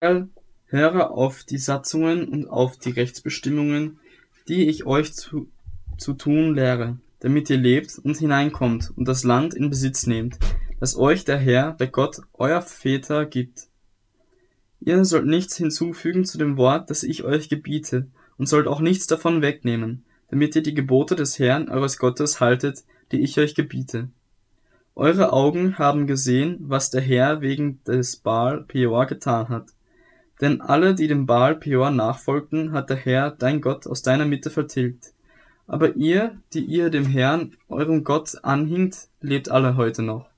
höre auf die Satzungen und auf die Rechtsbestimmungen, die ich euch zu, zu tun lehre, damit ihr lebt und hineinkommt und das Land in Besitz nehmt, das euch der Herr, der Gott euer Väter gibt. Ihr sollt nichts hinzufügen zu dem Wort, das ich euch gebiete, und sollt auch nichts davon wegnehmen, damit ihr die Gebote des Herrn eures Gottes haltet, die ich euch gebiete. Eure Augen haben gesehen, was der Herr wegen des Baal Peor getan hat. Denn alle, die dem Baal Peor nachfolgten, hat der Herr, dein Gott, aus deiner Mitte vertilgt. Aber ihr, die ihr dem Herrn, eurem Gott, anhingt, lebt alle heute noch.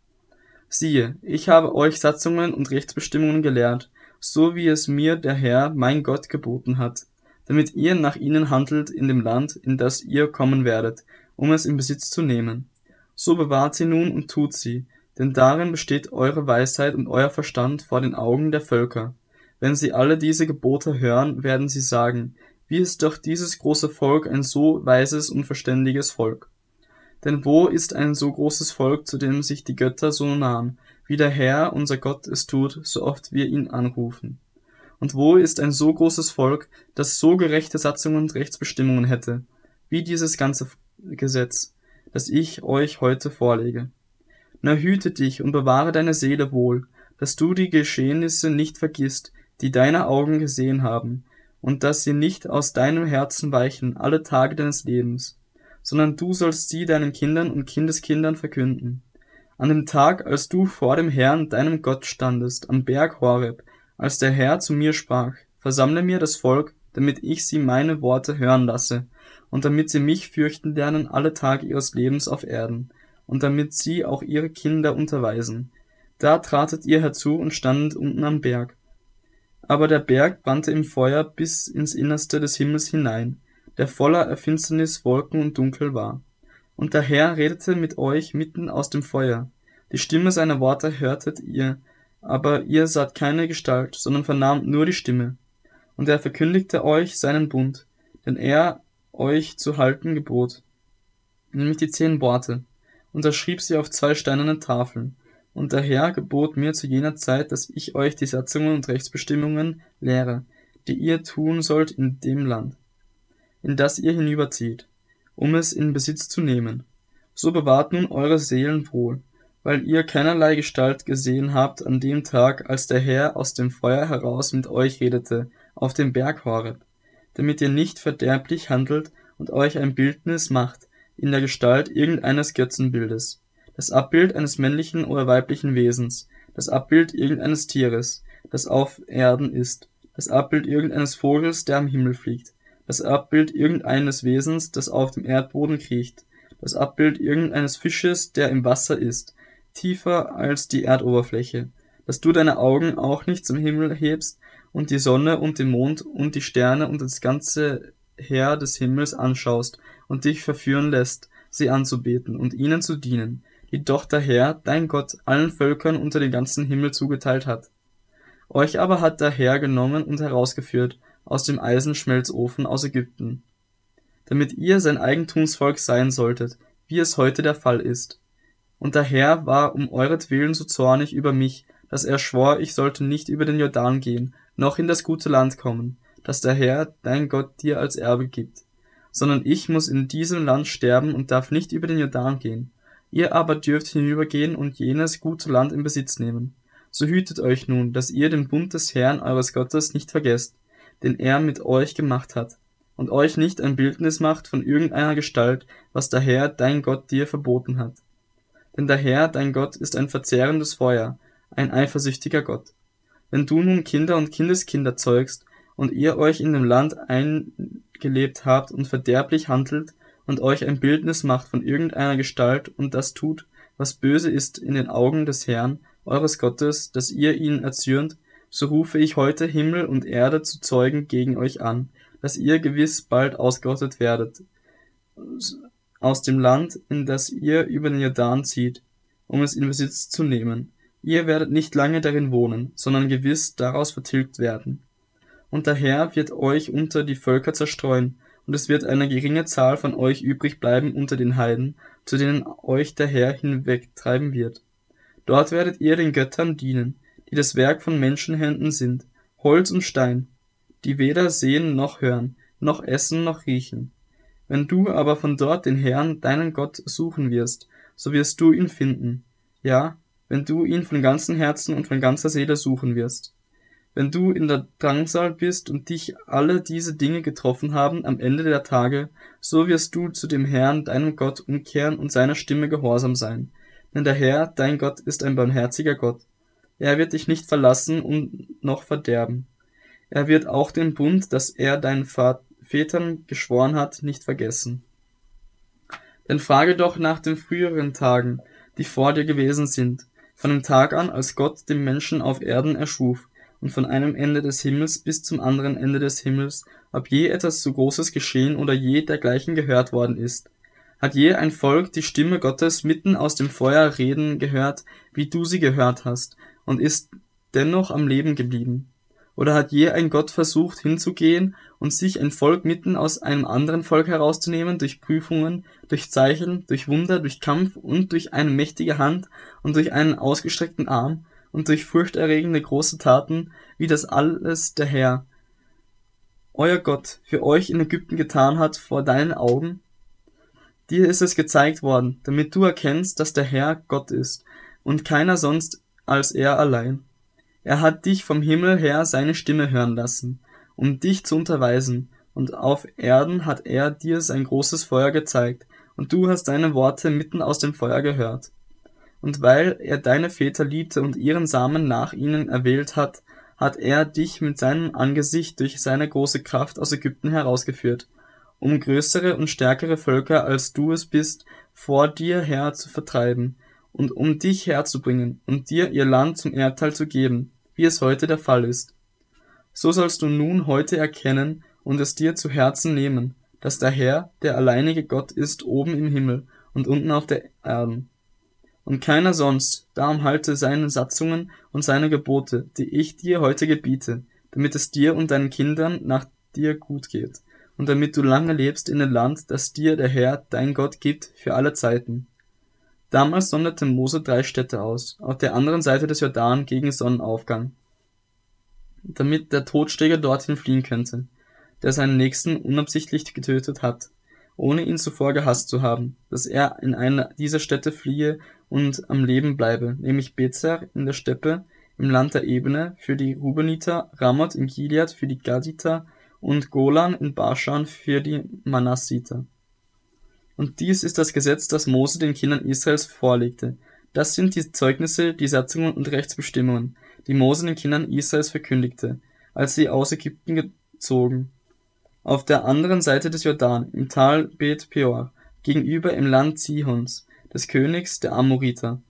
Siehe, ich habe euch Satzungen und Rechtsbestimmungen gelehrt, so wie es mir der Herr, mein Gott, geboten hat, damit ihr nach ihnen handelt in dem Land, in das ihr kommen werdet, um es in Besitz zu nehmen. So bewahrt sie nun und tut sie, denn darin besteht eure Weisheit und euer Verstand vor den Augen der Völker. Wenn sie alle diese Gebote hören, werden sie sagen, wie ist doch dieses große Volk ein so weises und verständiges Volk. Denn wo ist ein so großes Volk, zu dem sich die Götter so nahen, wie der Herr, unser Gott, es tut, so oft wir ihn anrufen. Und wo ist ein so großes Volk, das so gerechte Satzungen und Rechtsbestimmungen hätte, wie dieses ganze Gesetz, das ich euch heute vorlege? Na hüte dich und bewahre deine Seele wohl, dass du die Geschehnisse nicht vergisst, die deine Augen gesehen haben, und dass sie nicht aus deinem Herzen weichen alle Tage deines Lebens, sondern du sollst sie deinen Kindern und Kindeskindern verkünden an dem Tag, als du vor dem Herrn, deinem Gott, standest, am Berg Horeb, als der Herr zu mir sprach, versammle mir das Volk, damit ich sie meine Worte hören lasse, und damit sie mich fürchten lernen alle Tage ihres Lebens auf Erden, und damit sie auch ihre Kinder unterweisen. Da tratet ihr herzu und standet unten am Berg. Aber der Berg brannte im Feuer bis ins Innerste des Himmels hinein, der voller Finsternis, Wolken und Dunkel war. Und der Herr redete mit euch mitten aus dem Feuer. Die Stimme seiner Worte hörtet ihr, aber ihr saht keine Gestalt, sondern vernahmt nur die Stimme. Und er verkündigte euch seinen Bund, den er euch zu halten gebot, nämlich die zehn Worte, und er schrieb sie auf zwei steinerne Tafeln. Und der Herr gebot mir zu jener Zeit, dass ich euch die Satzungen und Rechtsbestimmungen lehre, die ihr tun sollt in dem Land, in das ihr hinüberzieht um es in Besitz zu nehmen. So bewahrt nun eure Seelen wohl, weil ihr keinerlei Gestalt gesehen habt an dem Tag, als der Herr aus dem Feuer heraus mit euch redete, auf dem Berg Horeb, damit ihr nicht verderblich handelt und euch ein Bildnis macht, in der Gestalt irgendeines Götzenbildes, das Abbild eines männlichen oder weiblichen Wesens, das Abbild irgendeines Tieres, das auf Erden ist, das Abbild irgendeines Vogels, der am Himmel fliegt, das Abbild irgendeines Wesens, das auf dem Erdboden kriecht, das Abbild irgendeines Fisches, der im Wasser ist, tiefer als die Erdoberfläche, dass du deine Augen auch nicht zum Himmel hebst und die Sonne und den Mond und die Sterne und das ganze Heer des Himmels anschaust und dich verführen lässt, sie anzubeten und ihnen zu dienen, die doch der Herr, dein Gott, allen Völkern unter dem ganzen Himmel zugeteilt hat. Euch aber hat der Herr genommen und herausgeführt aus dem Eisenschmelzofen aus Ägypten, damit ihr sein Eigentumsvolk sein solltet, wie es heute der Fall ist. Und der Herr war um euretwillen so zornig über mich, dass er schwor, ich sollte nicht über den Jordan gehen, noch in das gute Land kommen, das der Herr, dein Gott, dir als Erbe gibt, sondern ich muss in diesem Land sterben und darf nicht über den Jordan gehen. Ihr aber dürft hinübergehen und jenes gute Land in Besitz nehmen. So hütet euch nun, dass ihr den Bund des Herrn eures Gottes nicht vergesst, den er mit euch gemacht hat, und euch nicht ein Bildnis macht von irgendeiner Gestalt, was der Herr, dein Gott, dir verboten hat. Denn der Herr, dein Gott, ist ein verzehrendes Feuer, ein eifersüchtiger Gott. Wenn du nun Kinder und Kindeskinder zeugst, und ihr euch in dem Land eingelebt habt und verderblich handelt, und euch ein Bildnis macht von irgendeiner Gestalt und das tut, was böse ist in den Augen des Herrn, eures Gottes, dass ihr ihn erzürnt, so rufe ich heute Himmel und Erde zu Zeugen gegen euch an, dass ihr gewiss bald ausgerottet werdet aus dem Land, in das ihr über den Jordan zieht, um es in Besitz zu nehmen. Ihr werdet nicht lange darin wohnen, sondern gewiss daraus vertilgt werden. Und der Herr wird euch unter die Völker zerstreuen, und es wird eine geringe Zahl von euch übrig bleiben unter den Heiden, zu denen euch der Herr hinwegtreiben wird. Dort werdet ihr den Göttern dienen, die das Werk von Menschenhänden sind, Holz und Stein, die weder sehen noch hören, noch essen noch riechen. Wenn du aber von dort den Herrn, deinen Gott, suchen wirst, so wirst du ihn finden. Ja, wenn du ihn von ganzem Herzen und von ganzer Seele suchen wirst. Wenn du in der Drangsal bist und dich alle diese Dinge getroffen haben am Ende der Tage, so wirst du zu dem Herrn, deinem Gott, umkehren und seiner Stimme gehorsam sein. Denn der Herr, dein Gott, ist ein barmherziger Gott. Er wird dich nicht verlassen und noch verderben. Er wird auch den Bund, das er deinen Vätern geschworen hat, nicht vergessen. Denn frage doch nach den früheren Tagen, die vor dir gewesen sind, von dem Tag an, als Gott den Menschen auf Erden erschuf, und von einem Ende des Himmels bis zum anderen Ende des Himmels, ob je etwas so Großes geschehen oder je dergleichen gehört worden ist. Hat je ein Volk die Stimme Gottes mitten aus dem Feuer reden gehört, wie du sie gehört hast, und ist dennoch am Leben geblieben? Oder hat je ein Gott versucht hinzugehen und sich ein Volk mitten aus einem anderen Volk herauszunehmen durch Prüfungen, durch Zeichen, durch Wunder, durch Kampf und durch eine mächtige Hand und durch einen ausgestreckten Arm, und durch furchterregende große Taten, wie das alles der Herr, euer Gott, für euch in Ägypten getan hat vor deinen Augen? Dir ist es gezeigt worden, damit du erkennst, dass der Herr Gott ist und keiner sonst als er allein. Er hat dich vom Himmel her seine Stimme hören lassen, um dich zu unterweisen, und auf Erden hat er dir sein großes Feuer gezeigt, und du hast seine Worte mitten aus dem Feuer gehört und weil er deine Väter liebte und ihren Samen nach ihnen erwählt hat, hat er dich mit seinem Angesicht durch seine große Kraft aus Ägypten herausgeführt, um größere und stärkere Völker als du es bist, vor dir her zu vertreiben und um dich herzubringen und dir ihr Land zum Erbteil zu geben, wie es heute der Fall ist. So sollst du nun heute erkennen und es dir zu Herzen nehmen, dass der Herr der alleinige Gott ist oben im Himmel und unten auf der Erden und keiner sonst, darum halte seine Satzungen und seine Gebote, die ich dir heute gebiete, damit es dir und deinen Kindern nach dir gut geht, und damit du lange lebst in dem Land, das dir der Herr, dein Gott, gibt für alle Zeiten. Damals sonderte Mose drei Städte aus, auf der anderen Seite des Jordan gegen Sonnenaufgang, damit der Todsträger dorthin fliehen könnte, der seinen Nächsten unabsichtlich getötet hat, ohne ihn zuvor gehasst zu haben, dass er in eine dieser Städte fliehe und am Leben bleibe, nämlich Bezer in der Steppe im Land der Ebene für die Rubeniter, Ramoth in Gilead für die Gaditer und Golan in Baschan für die Manassiter. Und dies ist das Gesetz, das Mose den Kindern Israels vorlegte. Das sind die Zeugnisse, die Satzungen und Rechtsbestimmungen, die Mose den Kindern Israels verkündigte, als sie aus Ägypten gezogen. Auf der anderen Seite des Jordan, im Tal Bet Peor, gegenüber im Land Sihons, des Königs der Amoriter,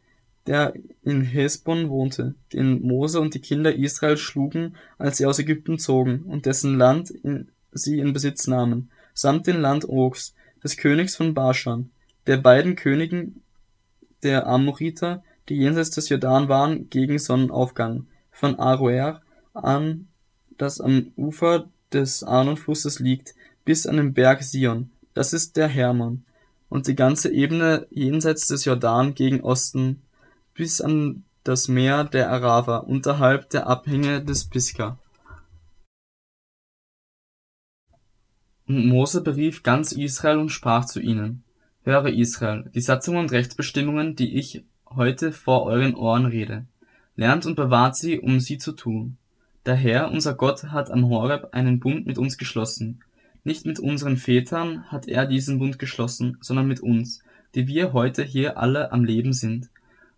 der in Hesbon wohnte, den Mose und die Kinder Israel schlugen, als sie aus Ägypten zogen, und dessen Land sie in Besitz nahmen, samt dem Land Ogs, des Königs von Baschan, der beiden Königen der Amoriter, die jenseits des Jordan waren, gegen Sonnenaufgang, von Aroer an, das am Ufer des Arnonflusses liegt, bis an den Berg Sion, das ist der Hermon, und die ganze Ebene jenseits des Jordan gegen Osten bis an das Meer der Araber unterhalb der Abhänge des Pisgah. Und Mose berief ganz Israel und sprach zu ihnen, Höre Israel, die Satzungen und Rechtsbestimmungen, die ich heute vor euren Ohren rede, lernt und bewahrt sie, um sie zu tun. Der Herr, unser Gott, hat am Horeb einen Bund mit uns geschlossen, nicht mit unseren Vätern hat er diesen Bund geschlossen, sondern mit uns, die wir heute hier alle am Leben sind.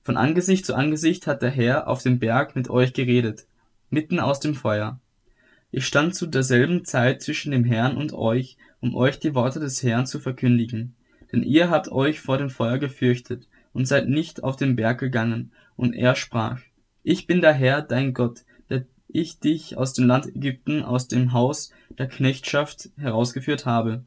Von Angesicht zu Angesicht hat der Herr auf dem Berg mit euch geredet, mitten aus dem Feuer. Ich stand zu derselben Zeit zwischen dem Herrn und euch, um euch die Worte des Herrn zu verkündigen. Denn ihr habt euch vor dem Feuer gefürchtet und seid nicht auf den Berg gegangen. Und er sprach, Ich bin der Herr, dein Gott, ich dich aus dem Land Ägypten, aus dem Haus der Knechtschaft herausgeführt habe.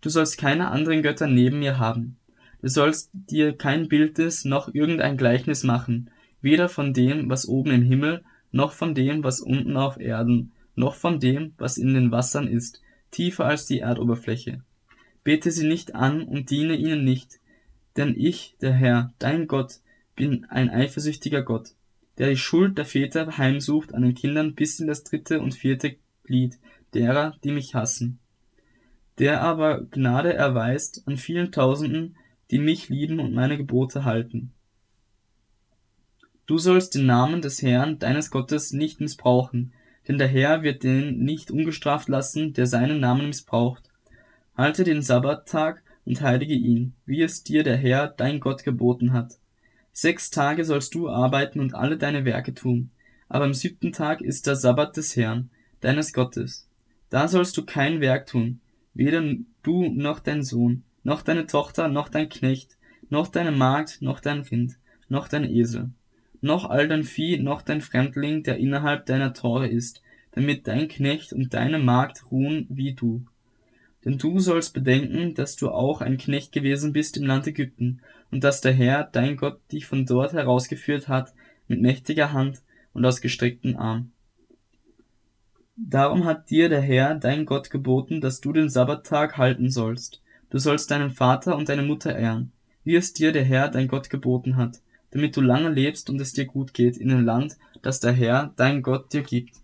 Du sollst keine anderen Götter neben mir haben. Du sollst dir kein Bildnis noch irgendein Gleichnis machen, weder von dem, was oben im Himmel, noch von dem, was unten auf Erden, noch von dem, was in den Wassern ist, tiefer als die Erdoberfläche. Bete sie nicht an und diene ihnen nicht, denn ich, der Herr, dein Gott, bin ein eifersüchtiger Gott der die Schuld der Väter heimsucht an den Kindern bis in das dritte und vierte Glied derer, die mich hassen. Der aber Gnade erweist an vielen Tausenden, die mich lieben und meine Gebote halten. Du sollst den Namen des Herrn, deines Gottes, nicht missbrauchen, denn der Herr wird den nicht ungestraft lassen, der seinen Namen missbraucht. Halte den Sabbattag und heilige ihn, wie es dir der Herr, dein Gott, geboten hat. Sechs Tage sollst du arbeiten und alle deine Werke tun, aber am siebten Tag ist der Sabbat des Herrn, deines Gottes. Da sollst du kein Werk tun, weder du noch dein Sohn, noch deine Tochter, noch dein Knecht, noch deine Magd, noch dein Rind, noch dein Esel, noch all dein Vieh, noch dein Fremdling, der innerhalb deiner Tore ist, damit dein Knecht und deine Magd ruhen wie du. Denn du sollst bedenken, dass du auch ein Knecht gewesen bist im Land Ägypten, und dass der Herr, dein Gott, dich von dort herausgeführt hat, mit mächtiger Hand und ausgestreckten Arm. Darum hat dir der Herr, dein Gott, geboten, dass du den Sabbattag halten sollst. Du sollst deinen Vater und deine Mutter ehren, wie es dir der Herr, dein Gott, geboten hat, damit du lange lebst und es dir gut geht in dem Land, das der Herr, dein Gott, dir gibt.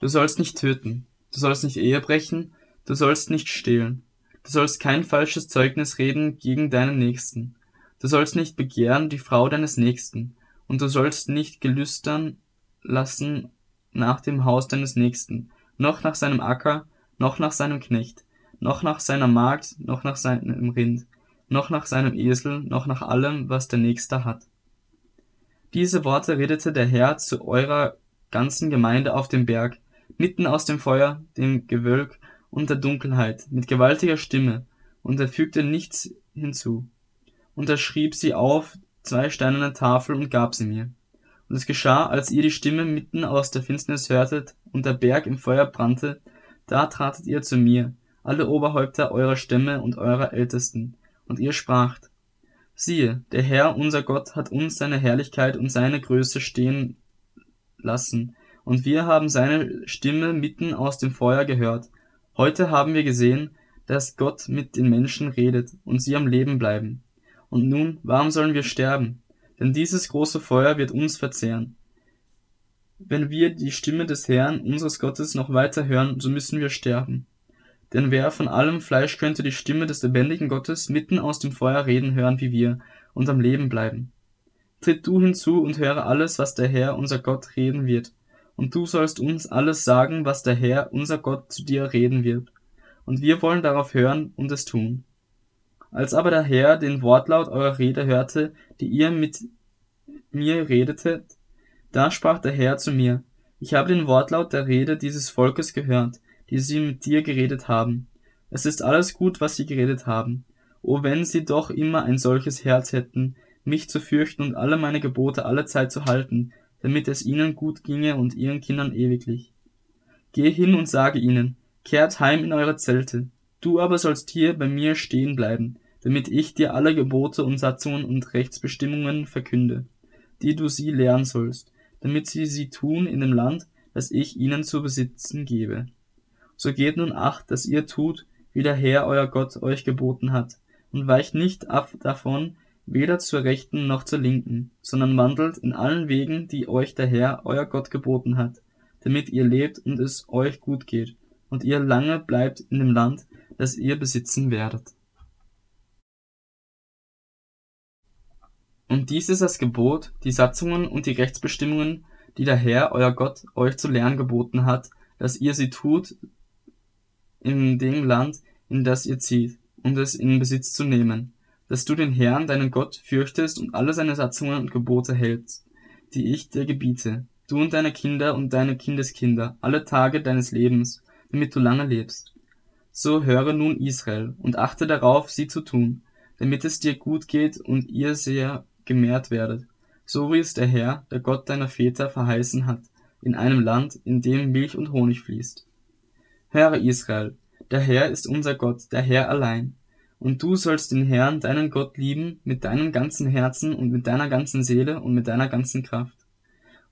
Du sollst nicht töten, du sollst nicht Ehe brechen, du sollst nicht stehlen, du sollst kein falsches Zeugnis reden gegen deinen Nächsten, du sollst nicht begehren die Frau deines Nächsten, und du sollst nicht gelüstern lassen nach dem Haus deines Nächsten, noch nach seinem Acker, noch nach seinem Knecht, noch nach seiner Magd, noch nach seinem Rind, noch nach seinem Esel, noch nach allem, was der Nächste hat. Diese Worte redete der Herr zu eurer ganzen Gemeinde auf dem Berg, mitten aus dem Feuer, dem Gewölk und der Dunkelheit, mit gewaltiger Stimme, und er fügte nichts hinzu. Und er schrieb sie auf zwei steinerne Tafel und gab sie mir. Und es geschah, als ihr die Stimme mitten aus der Finsternis hörtet und der Berg im Feuer brannte, da tratet ihr zu mir, alle Oberhäupter eurer Stämme und eurer Ältesten, und ihr spracht, siehe, der Herr unser Gott hat uns seine Herrlichkeit und seine Größe stehen lassen, und wir haben seine Stimme mitten aus dem Feuer gehört. Heute haben wir gesehen, dass Gott mit den Menschen redet und sie am Leben bleiben. Und nun, warum sollen wir sterben? denn dieses große Feuer wird uns verzehren. Wenn wir die Stimme des Herrn, unseres Gottes, noch weiter hören, so müssen wir sterben. Denn wer von allem Fleisch könnte die Stimme des lebendigen Gottes mitten aus dem Feuer reden hören wie wir und am Leben bleiben? Tritt du hinzu und höre alles, was der Herr, unser Gott, reden wird. Und du sollst uns alles sagen, was der Herr, unser Gott, zu dir reden wird. Und wir wollen darauf hören und es tun. Als aber der Herr den Wortlaut eurer Rede hörte, die ihr mit mir redetet, da sprach der Herr zu mir, ich habe den Wortlaut der Rede dieses Volkes gehört, die sie mit dir geredet haben. Es ist alles gut, was sie geredet haben. O wenn sie doch immer ein solches Herz hätten, mich zu fürchten und alle meine Gebote alle Zeit zu halten, damit es ihnen gut ginge und ihren Kindern ewiglich. Geh hin und sage ihnen, kehrt heim in eure Zelte, du aber sollst hier bei mir stehen bleiben, damit ich dir alle Gebote und Satzungen und Rechtsbestimmungen verkünde, die du sie lehren sollst, damit sie sie tun in dem Land, das ich ihnen zu besitzen gebe. So geht nun acht, dass ihr tut, wie der Herr euer Gott euch geboten hat, und weicht nicht ab davon, weder zur rechten noch zur linken, sondern wandelt in allen Wegen, die euch der Herr euer Gott geboten hat, damit ihr lebt und es euch gut geht, und ihr lange bleibt in dem Land, das ihr besitzen werdet. Und dies ist das Gebot, die Satzungen und die Rechtsbestimmungen, die der Herr, euer Gott, euch zu lernen geboten hat, dass ihr sie tut in dem Land, in das ihr zieht, um es in Besitz zu nehmen, dass du den Herrn, deinen Gott, fürchtest und alle seine Satzungen und Gebote hältst, die ich dir gebiete, du und deine Kinder und deine Kindeskinder, alle Tage deines Lebens, damit du lange lebst. So höre nun Israel und achte darauf, sie zu tun, damit es dir gut geht und ihr sehr gemehrt werdet, so wie es der Herr, der Gott deiner Väter, verheißen hat, in einem Land, in dem Milch und Honig fließt. Höre Israel, der Herr ist unser Gott, der Herr allein. Und du sollst den Herrn, deinen Gott, lieben mit deinem ganzen Herzen und mit deiner ganzen Seele und mit deiner ganzen Kraft.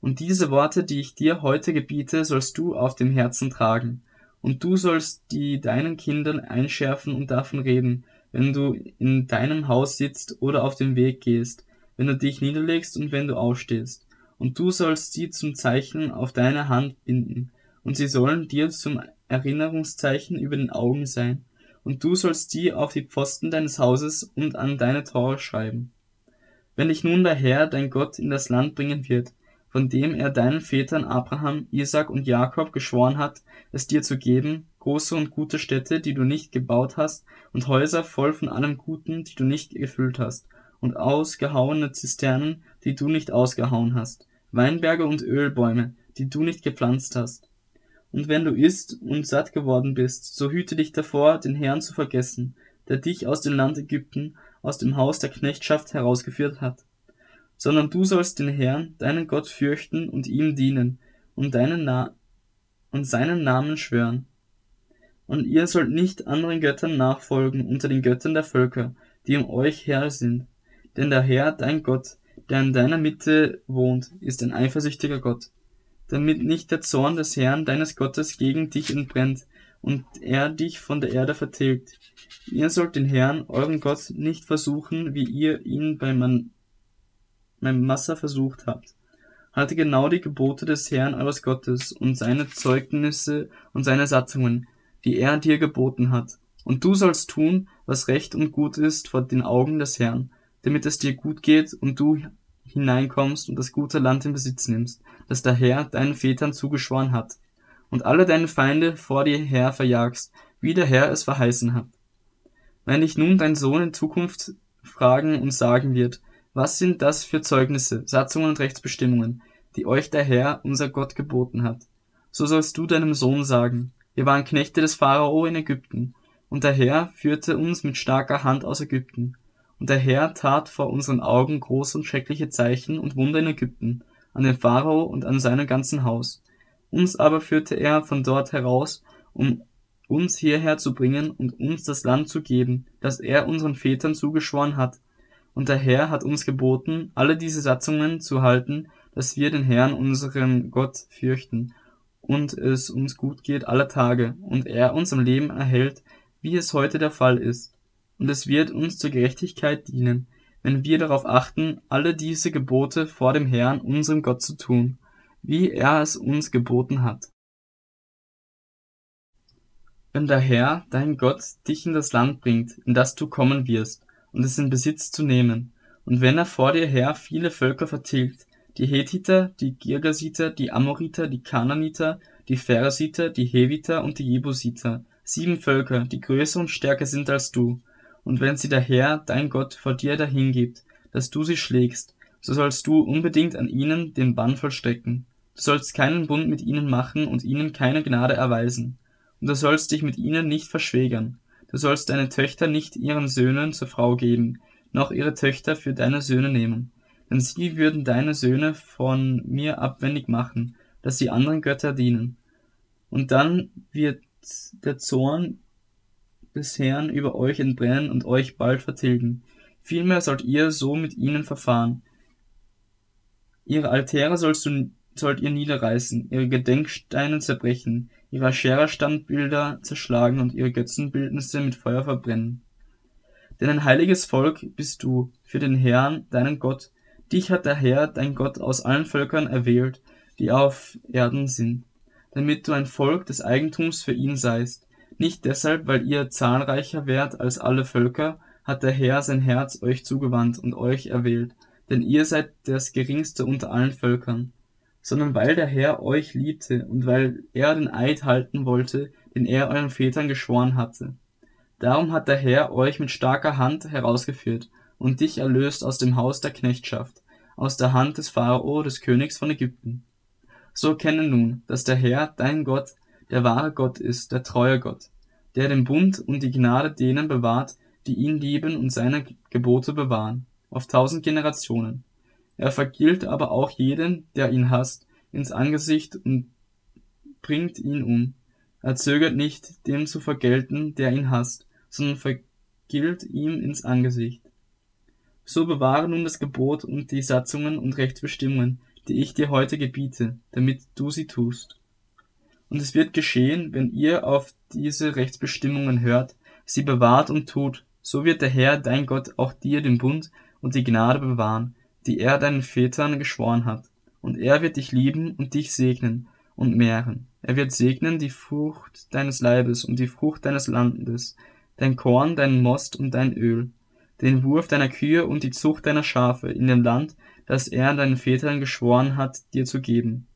Und diese Worte, die ich dir heute gebiete, sollst du auf dem Herzen tragen. Und du sollst die deinen Kindern einschärfen und davon reden, wenn du in deinem Haus sitzt oder auf dem Weg gehst, wenn du dich niederlegst und wenn du aufstehst, und du sollst sie zum Zeichen auf deine Hand binden, und sie sollen dir zum Erinnerungszeichen über den Augen sein, und du sollst die auf die Pfosten deines Hauses und an deine Tore schreiben. Wenn dich nun der Herr, dein Gott, in das Land bringen wird, von dem er deinen Vätern Abraham, Isaac und Jakob geschworen hat, es dir zu geben, große und gute Städte, die du nicht gebaut hast, und Häuser voll von allem Guten, die du nicht gefüllt hast, und ausgehauene Zisternen, die du nicht ausgehauen hast, Weinberge und Ölbäume, die du nicht gepflanzt hast. Und wenn du isst und satt geworden bist, so hüte dich davor, den Herrn zu vergessen, der dich aus dem Land Ägypten, aus dem Haus der Knechtschaft herausgeführt hat. Sondern du sollst den Herrn, deinen Gott fürchten und ihm dienen und deinen Na und seinen Namen schwören. Und ihr sollt nicht anderen Göttern nachfolgen unter den Göttern der Völker, die um euch her sind. Denn der Herr, dein Gott, der in deiner Mitte wohnt, ist ein eifersüchtiger Gott damit nicht der Zorn des Herrn deines Gottes gegen dich entbrennt und er dich von der Erde vertilgt. Ihr sollt den Herrn, euren Gott, nicht versuchen, wie ihr ihn bei beim Massa versucht habt. Halte genau die Gebote des Herrn eures Gottes und seine Zeugnisse und seine Satzungen, die er dir geboten hat. Und du sollst tun, was recht und gut ist vor den Augen des Herrn, damit es dir gut geht und du hineinkommst und das gute Land in Besitz nimmst, das der Herr deinen Vätern zugeschworen hat, und alle deine Feinde vor dir her verjagst, wie der Herr es verheißen hat. Wenn dich nun dein Sohn in Zukunft fragen und sagen wird, was sind das für Zeugnisse, Satzungen und Rechtsbestimmungen, die euch der Herr, unser Gott, geboten hat, so sollst du deinem Sohn sagen, wir waren Knechte des Pharao in Ägypten, und der Herr führte uns mit starker Hand aus Ägypten, und der Herr tat vor unseren Augen große und schreckliche Zeichen und Wunder in Ägypten, an den Pharao und an seinem ganzen Haus. Uns aber führte er von dort heraus, um uns hierher zu bringen und uns das Land zu geben, das er unseren Vätern zugeschworen hat. Und der Herr hat uns geboten, alle diese Satzungen zu halten, dass wir den Herrn unseren Gott fürchten und es uns gut geht alle Tage und er uns am Leben erhält, wie es heute der Fall ist und es wird uns zur Gerechtigkeit dienen, wenn wir darauf achten, alle diese Gebote vor dem Herrn, unserem Gott zu tun, wie er es uns geboten hat. Wenn der Herr, dein Gott, dich in das Land bringt, in das du kommen wirst, und es in Besitz zu nehmen, und wenn er vor dir her viele Völker vertilgt, die Hethiter, die Girgasiter, die Amoriter, die Kananiter, die Pharisiter, die Heviter und die Jebusiter, sieben Völker, die größer und stärker sind als du, und wenn sie der Herr, dein Gott, vor dir dahingibt, dass du sie schlägst, so sollst du unbedingt an ihnen den Bann vollstrecken. Du sollst keinen Bund mit ihnen machen und ihnen keine Gnade erweisen. Und du sollst dich mit ihnen nicht verschwägern. Du sollst deine Töchter nicht ihren Söhnen zur Frau geben, noch ihre Töchter für deine Söhne nehmen. Denn sie würden deine Söhne von mir abwendig machen, dass sie anderen Götter dienen. Und dann wird der Zorn des Herrn über euch entbrennen und euch bald vertilgen. Vielmehr sollt ihr so mit ihnen verfahren. Ihre Altäre sollst du, sollt ihr niederreißen, ihre Gedenksteine zerbrechen, ihre Aschera-Standbilder zerschlagen und ihre Götzenbildnisse mit Feuer verbrennen. Denn ein heiliges Volk bist du für den Herrn, deinen Gott. Dich hat der Herr, dein Gott, aus allen Völkern erwählt, die auf Erden sind, damit du ein Volk des Eigentums für ihn seist. Nicht deshalb, weil ihr zahlreicher wärt als alle Völker, hat der Herr sein Herz euch zugewandt und euch erwählt, denn ihr seid das geringste unter allen Völkern, sondern weil der Herr euch liebte und weil er den Eid halten wollte, den er euren Vätern geschworen hatte. Darum hat der Herr euch mit starker Hand herausgeführt und dich erlöst aus dem Haus der Knechtschaft, aus der Hand des Pharao, des Königs von Ägypten. So kenne nun, dass der Herr, dein Gott, der wahre Gott ist, der treue Gott, der den Bund und die Gnade denen bewahrt, die ihn lieben und seine Gebote bewahren, auf tausend Generationen. Er vergilt aber auch jeden, der ihn hasst, ins Angesicht und bringt ihn um. Er zögert nicht, dem zu vergelten, der ihn hasst, sondern vergilt ihm ins Angesicht. So bewahre nun das Gebot und die Satzungen und Rechtsbestimmungen, die ich dir heute gebiete, damit du sie tust. Und es wird geschehen, wenn ihr auf diese Rechtsbestimmungen hört, sie bewahrt und tut, so wird der Herr dein Gott auch dir den Bund und die Gnade bewahren, die er deinen Vätern geschworen hat, und er wird dich lieben und dich segnen und mehren. Er wird segnen die Frucht deines Leibes und die Frucht deines Landes, dein Korn, deinen Most und dein Öl, den Wurf deiner Kühe und die Zucht deiner Schafe in dem Land, das er deinen Vätern geschworen hat, dir zu geben.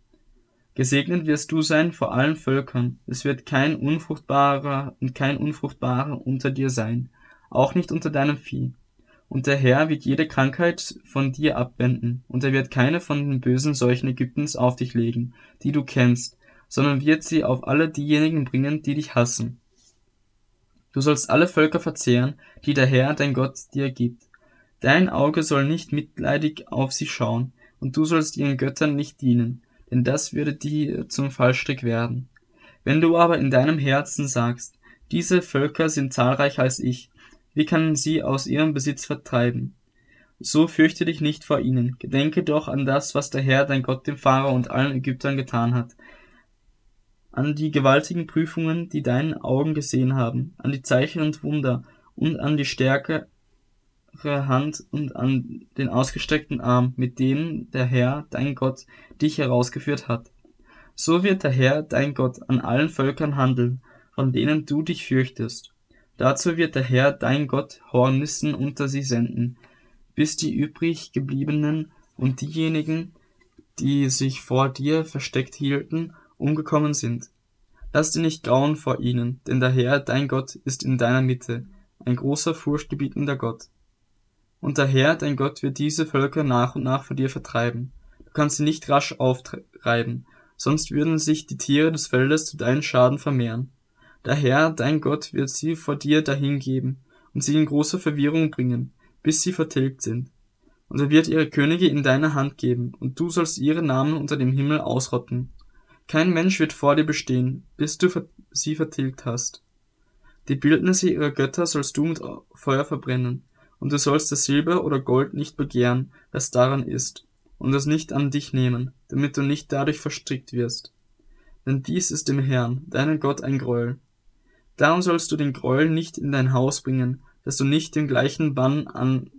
Gesegnet wirst du sein vor allen Völkern, es wird kein Unfruchtbarer und kein Unfruchtbarer unter dir sein, auch nicht unter deinem Vieh. Und der Herr wird jede Krankheit von dir abwenden, und er wird keine von den bösen Seuchen Ägyptens auf dich legen, die du kennst, sondern wird sie auf alle diejenigen bringen, die dich hassen. Du sollst alle Völker verzehren, die der Herr, dein Gott, dir gibt. Dein Auge soll nicht mitleidig auf sie schauen, und du sollst ihren Göttern nicht dienen, denn das würde dir zum Fallstrick werden. Wenn du aber in deinem Herzen sagst, diese Völker sind zahlreicher als ich, wie kann sie aus ihrem Besitz vertreiben? So fürchte dich nicht vor ihnen, gedenke doch an das, was der Herr dein Gott dem Pharao und allen Ägyptern getan hat, an die gewaltigen Prüfungen, die deine Augen gesehen haben, an die Zeichen und Wunder und an die stärkere Hand und an den ausgestreckten Arm, mit denen der Herr, dein Gott, dich herausgeführt hat. So wird der Herr, dein Gott, an allen Völkern handeln, von denen du dich fürchtest. Dazu wird der Herr, dein Gott, Hornissen unter sie senden, bis die übrig gebliebenen und diejenigen, die sich vor dir versteckt hielten, umgekommen sind. Lass dir nicht grauen vor ihnen, denn der Herr, dein Gott, ist in deiner Mitte, ein großer, furchtgebietender Gott. Und der Herr, dein Gott, wird diese Völker nach und nach vor dir vertreiben. Du kannst sie nicht rasch auftreiben, sonst würden sich die Tiere des Feldes zu deinen Schaden vermehren. Der Herr, dein Gott, wird sie vor dir dahingeben und sie in große Verwirrung bringen, bis sie vertilgt sind. Und er wird ihre Könige in deine Hand geben, und du sollst ihre Namen unter dem Himmel ausrotten. Kein Mensch wird vor dir bestehen, bis du sie vertilgt hast. Die Bildnisse ihrer Götter sollst du mit Feuer verbrennen, und du sollst das Silber oder Gold nicht begehren, das daran ist, und es nicht an dich nehmen, damit du nicht dadurch verstrickt wirst. Denn dies ist dem Herrn, deinen Gott, ein Gräuel. Darum sollst du den Gräuel nicht in dein Haus bringen, dass du nicht den gleichen Bann an